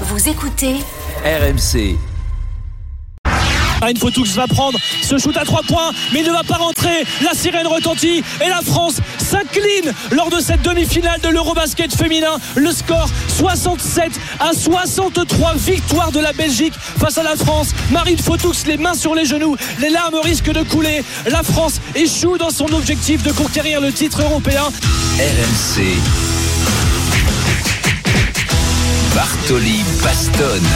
Vous écoutez RMC. Marine Fotoux va prendre ce shoot à 3 points, mais il ne va pas rentrer. La sirène retentit et la France s'incline lors de cette demi-finale de l'Eurobasket féminin. Le score 67 à 63 victoire de la Belgique face à la France. Marine Fotoux, les mains sur les genoux, les larmes risquent de couler. La France échoue dans son objectif de conquérir le titre européen. RMC. Bartoli Bastonne.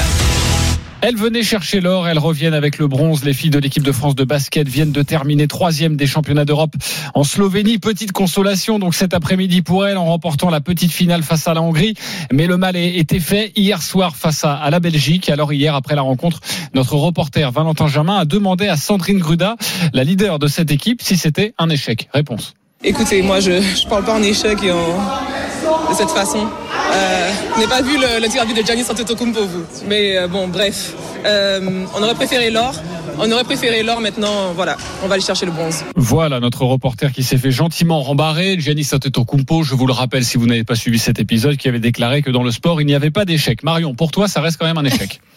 Elles venaient chercher l'or, elles reviennent avec le bronze. Les filles de l'équipe de France de basket viennent de terminer troisième des championnats d'Europe en Slovénie. Petite consolation donc cet après-midi pour elles en remportant la petite finale face à la Hongrie. Mais le mal était fait hier soir face à, à la Belgique. Alors hier, après la rencontre, notre reporter Valentin Germain a demandé à Sandrine Gruda, la leader de cette équipe, si c'était un échec. Réponse. Écoutez, moi je ne parle pas en échec et en... de cette façon. Euh, je n'ai pas vu le, le tir à vue de Giannis Antetokounmpo, vous. Mais euh, bon, bref. Euh, on aurait préféré l'or. On aurait préféré l'or. Maintenant, voilà, on va aller chercher le bronze. Voilà notre reporter qui s'est fait gentiment rembarrer. Giannis Antetokounmpo, je vous le rappelle si vous n'avez pas suivi cet épisode, qui avait déclaré que dans le sport, il n'y avait pas d'échec. Marion, pour toi, ça reste quand même un échec.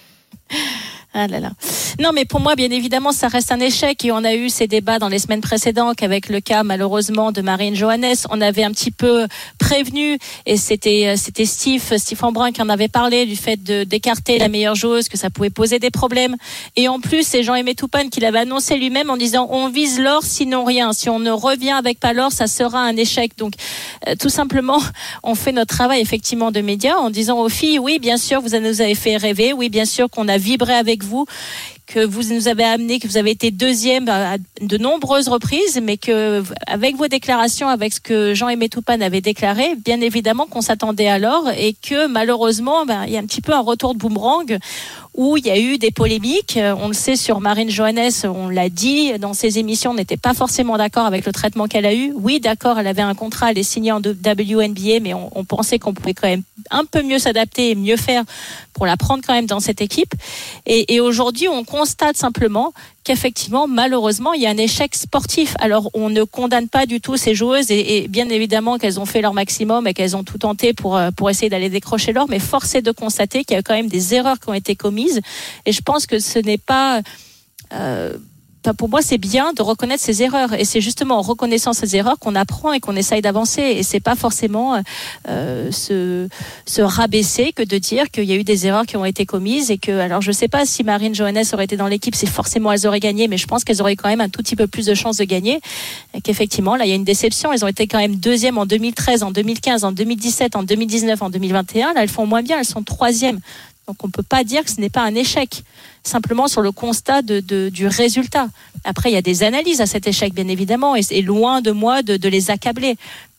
Ah là là. Non, mais pour moi, bien évidemment, ça reste un échec. Et on a eu ces débats dans les semaines précédentes qu'avec le cas, malheureusement, de Marine Johannes, on avait un petit peu Et c'était, c'était Steve, Embrun qui en avait parlé du fait d'écarter la meilleure joueuse, que ça pouvait poser des problèmes. Et en plus, c'est Jean-Aimé Toupane qui l'avait annoncé lui-même en disant on vise l'or, sinon rien. Si on ne revient avec pas l'or, ça sera un échec. Donc, euh, tout simplement, on fait notre travail, effectivement, de médias en disant aux filles, oui, bien sûr, vous nous avez fait rêver. Oui, bien sûr qu'on a vibré avec vous, que vous nous avez amené, que vous avez été deuxième à de nombreuses reprises, mais que avec vos déclarations, avec ce que Jean-Aimé Toupane avait déclaré, bien évidemment qu'on s'attendait alors et que malheureusement, ben, il y a un petit peu un retour de boomerang où il y a eu des polémiques. On le sait sur Marine Johannes, on l'a dit dans ses émissions, on n'était pas forcément d'accord avec le traitement qu'elle a eu. Oui, d'accord, elle avait un contrat, elle est signée en WNBA, mais on, pensait qu'on pouvait quand même un peu mieux s'adapter et mieux faire pour la prendre quand même dans cette équipe. Et, aujourd'hui, on constate simplement qu'effectivement, malheureusement, il y a un échec sportif. Alors, on ne condamne pas du tout ces joueuses et, bien évidemment qu'elles ont fait leur maximum et qu'elles ont tout tenté pour, pour essayer d'aller décrocher l'or, mais force est de constater qu'il y a quand même des erreurs qui ont été commises. Et je pense que ce n'est pas... Euh, pour moi, c'est bien de reconnaître ses erreurs. Et c'est justement en reconnaissant ses erreurs qu'on apprend et qu'on essaye d'avancer. Et c'est pas forcément euh, se, se rabaisser que de dire qu'il y a eu des erreurs qui ont été commises et que, alors je sais pas si Marine Johannes aurait été dans l'équipe, si forcément elles auraient gagné, mais je pense qu'elles auraient quand même un tout petit peu plus de chances de gagner. Et qu'effectivement, là, il y a une déception. Elles ont été quand même deuxième en 2013, en 2015, en 2017, en 2019, en 2021. Là, elles font moins bien. Elles sont troisième. Donc on ne peut pas dire que ce n'est pas un échec, simplement sur le constat de, de, du résultat. Après, il y a des analyses à cet échec, bien évidemment, et c'est loin de moi de, de les accabler.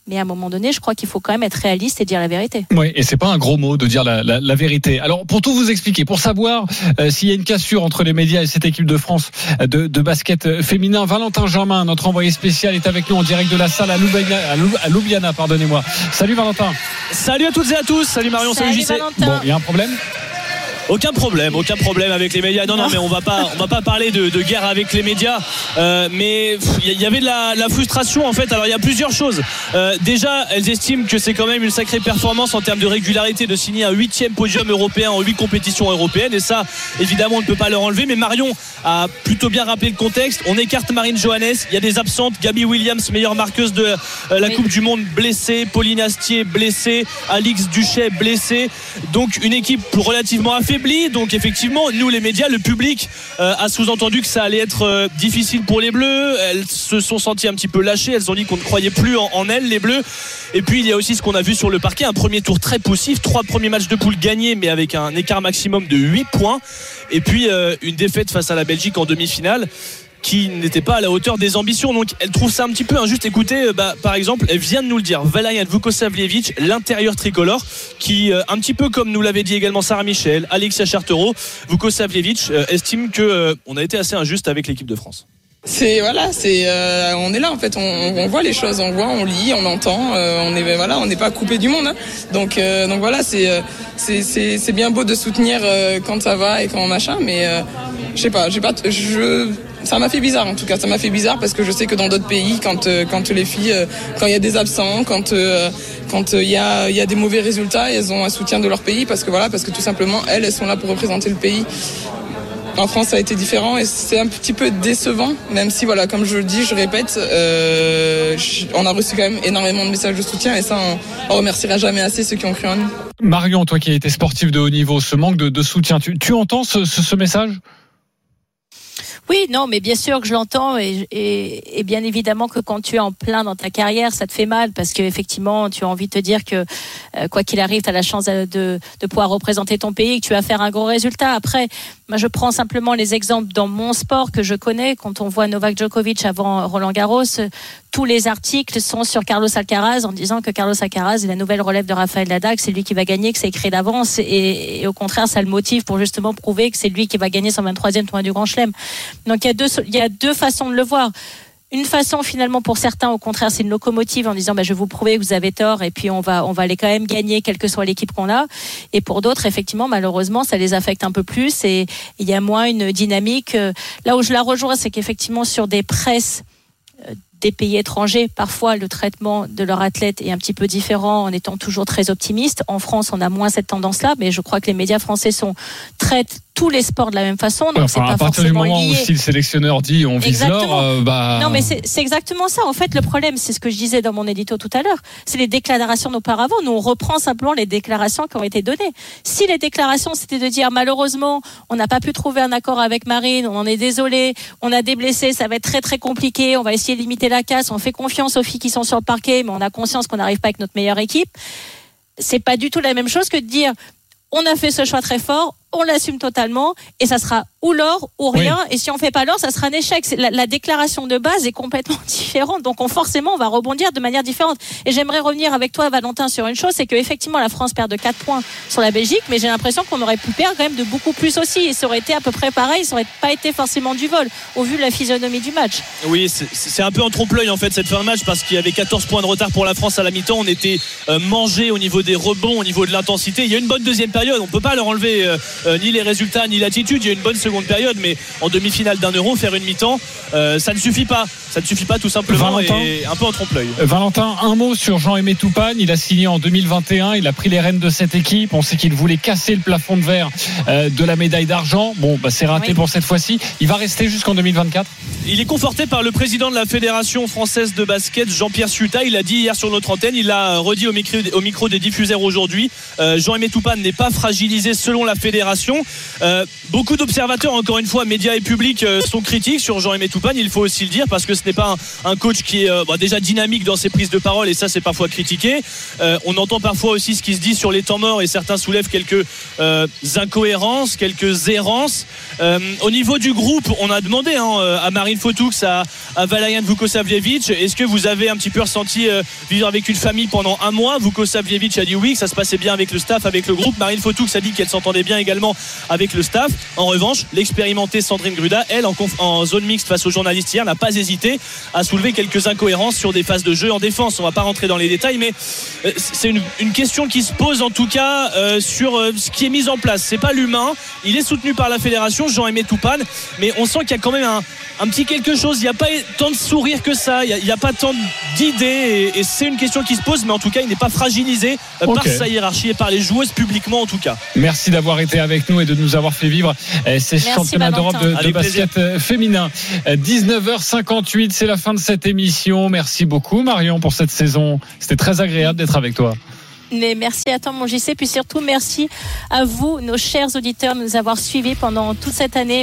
Mais à un moment donné, je crois qu'il faut quand même être réaliste et dire la vérité. Oui, et c'est pas un gros mot de dire la, la, la vérité. Alors, pour tout vous expliquer, pour savoir euh, s'il y a une cassure entre les médias et cette équipe de France de, de basket féminin, Valentin Germain, notre envoyé spécial, est avec nous en direct de la salle à Ljubljana, à Ljubljana pardonnez-moi. Salut Valentin. Salut à toutes et à tous. Salut Marion, salut, salut JC. Bon, il y a un problème? Aucun problème, aucun problème avec les médias. Non, non, mais on va pas, on va pas parler de, de guerre avec les médias. Euh, mais il y avait de la, la, frustration en fait. Alors il y a plusieurs choses. Euh, déjà, elles estiment que c'est quand même une sacrée performance en termes de régularité de signer un huitième podium européen en huit compétitions européennes. Et ça, évidemment, on ne peut pas leur enlever. Mais Marion a plutôt bien rappelé le contexte. On écarte Marine Johannes. Il y a des absentes. Gabi Williams, meilleure marqueuse de euh, la Oui. Coupe du Monde, blessée. Pauline Astier, blessée. Alix Duchet, blessée. Donc une équipe relativement affaiblie. Donc effectivement, nous les médias, le public euh, a sous-entendu que ça allait être euh, difficile pour les Bleus. Elles se sont senties un petit peu lâchées. Elles ont dit qu'on ne croyait plus en, elles, les Bleus. Et puis il y a aussi ce qu'on a vu sur le parquet, un premier tour très poussif, trois premiers matchs de poule gagnés, mais avec un écart maximum de 8 points. Et puis euh, une défaite face à la Belgique en demi-finale qui n'était pas à la hauteur des ambitions. Donc elle trouve ça un petit peu injuste. Écoutez, euh, bah, par exemple, elle vient de nous le dire, Valerian Vukosavljevic, l'intérieur tricolore, qui, euh, un petit peu comme nous l'avait dit également Sarah Michel, Alexia Chartero, Vukosavljevic euh, estime que on a été assez injuste avec l'équipe de France. C'est voilà, c'est euh, on est là en fait, on, on voit les choses, on voit, on lit, on entend, euh, on est voilà, on n'est pas coupé du monde. hein. Donc euh, donc voilà, c'est euh, c'est c'est bien beau de soutenir euh, quand ça va et quand machin, mais euh, je sais pas, j'ai pas, je ça m'a fait bizarre en tout cas. Ça m'a fait bizarre parce que je sais que dans d'autres pays, quand quand les filles, quand il y a des absents, quand quand il y a il y a des mauvais résultats, elles ont un soutien de leur pays parce que voilà, parce que tout simplement elles, elles sont là pour représenter le pays. En France, ça a été différent et c'est un petit peu décevant, même si voilà, comme je le dis, je répète, euh, on a reçu quand même énormément de messages de soutien et ça, on, remerciera jamais assez ceux qui ont cru en nous. Marion, toi qui as été sportif de haut niveau, ce manque de, soutien, tu, entends ce message? Oui, non, mais bien sûr que je l'entends et, bien évidemment que quand tu es en plein dans ta carrière, ça te fait mal parce qu'effectivement, tu as envie de te dire que euh, quoi qu'il arrive, tu as la chance de, pouvoir représenter ton pays que tu vas faire un gros résultat. Après, moi, je prends simplement les exemples dans mon sport que je connais. Quand on voit Novak Djokovic avant Roland Garros, tous les articles sont sur Carlos Alcaraz en disant que Carlos Alcaraz est la nouvelle relève de Rafael Nadal, c'est lui qui va gagner, que c'est écrit d'avance et, et, au contraire, ça le motive pour justement prouver que c'est lui qui va gagner son 23e tournoi du Grand Chelem. Donc il y a deux, il y a deux façons de le voir. Une façon finalement pour certains, au contraire, c'est une locomotive en disant bah, je vais vous prouver que vous avez tort et puis on va on va aller quand même gagner quelle que soit l'équipe qu'on a. Et pour d'autres, effectivement, malheureusement, ça les affecte un peu plus et il y a moins une dynamique. Là où je la rejoins, c'est qu'effectivement sur des presses des pays étrangers, parfois le traitement de leur athlète est un petit peu différent en étant toujours très optimiste. En France, on a moins cette tendance-là, mais je crois que les médias français sont traitent tous les sports de la même façon. Donc enfin, pas à partir du moment lié. où si le sélectionneur dit on vise l'or, euh, bah. Non, mais c'est exactement ça. En fait, le problème, c'est ce que je disais dans mon édito tout à l'heure, c'est les déclarations d'auparavant. Nous, on reprend simplement les déclarations qui ont été données. Si les déclarations, c'était de dire malheureusement, on n'a pas pu trouver un accord avec Marine, on en est désolé, on a des blessés, ça va être très très compliqué, on va essayer de limiter la casse, on fait confiance aux filles qui sont sur le parquet, mais on a conscience qu'on n'arrive pas avec notre meilleure équipe. C'est pas du tout la même chose que de dire on a fait ce choix très fort, on l'assume totalement et ça sera ou l'or ou rien. Oui. Et si on fait pas l'or, ça sera un échec. La, la, déclaration de base est complètement différente. Donc on, forcément, on va rebondir de manière différente. Et j'aimerais revenir avec toi, Valentin, sur une chose, c'est qu'effectivement, la France perd de 4 points sur la Belgique, mais j'ai l'impression qu'on aurait pu perdre quand même de beaucoup plus aussi. Et ça aurait été à peu près pareil, ça aurait pas été forcément du vol, au vu de la physionomie du match. Oui, c'est un peu en trompe-l'œil en fait cette fin de match parce qu'il y avait 14 points de retard pour la France à la mi-temps. On était euh, mangé au niveau des rebonds, au niveau de l'intensité. Il y a une bonne deuxième période. On peut pas leur enlever euh, ni les résultats ni l'attitude. Il y a une bonne seconde période, mais en demi-finale d'un euro, faire une mi-temps, euh, ça ne suffit pas. Ça ne suffit pas tout simplement Valentin, et un peu en trompe-l'œil. Valentin, un mot sur Jean-Aimé Toupane. Il a signé en 2021. Il a pris les rênes de cette équipe. On sait qu'il voulait casser le plafond de verre euh, de la médaille d'argent. Bon, bah, c'est raté oui. pour cette fois-ci. Il va rester jusqu'en 2024. Il est conforté par le président de la Fédération française de basket, Jean-Pierre Suta. Il a dit hier sur notre antenne, il l'a redit au micro, au micro des diffuseurs aujourd'hui. Euh, Jean-Aimé Toupane n'est pas fragilisé selon la fédération. Euh, beaucoup d'observateurs, encore une fois, médias et publics, euh, sont critiques sur Jean-Aimé Toupane. Il faut aussi le dire parce que ce n'est pas un, coach qui est euh, bah, déjà dynamique dans ses prises de parole et ça, c'est parfois critiqué. On entend parfois aussi ce qui se dit sur les temps morts et certains soulèvent quelques incohérences, quelques errances. au niveau du groupe, on a demandé hein, à Marine Fotoux, à, à Valayan Vukosavljevic, est-ce que vous avez un petit peu ressenti vivre avec une famille pendant un mois? Vukosavljevic a dit oui, que ça se passait bien avec le staff, avec le groupe. Marine Fotoux a dit qu'elle s'entendait bien également avec le staff. En revanche, l'expérimentée Sandrine Gruda, elle, en, en, zone mixte face aux journalistes hier, n'a pas hésité à soulever quelques incohérences sur des phases de jeu en défense. On va pas rentrer dans les détails, mais c'est une, une, question qui se pose en tout cas euh, sur euh, ce qui est mis en place. C'est pas l'humain. Il est soutenu par la fédération, Jean-Aimé Toupane, mais on sent qu'il y a quand même un, un, petit quelque chose. Il n'y a pas tant de sourire que ça. Il n'y a, a, pas tant d'idées, et, et c'est une question qui se pose, mais en tout cas, il n'est pas fragilisé euh, okay. par sa hiérarchie et par les joueuses publiquement en tout cas. Merci d'avoir été avec nous et de nous avoir fait vivre ces championnats d'Europe de, de basket plaisir. féminin. 19h58, c'est la fin de cette émission. Merci beaucoup Marion pour cette saison. C'était très agréable d'être avec toi. Mais merci à toi mon JC, puis surtout merci à vous, nos chers auditeurs, de nous avoir suivis pendant toute cette année.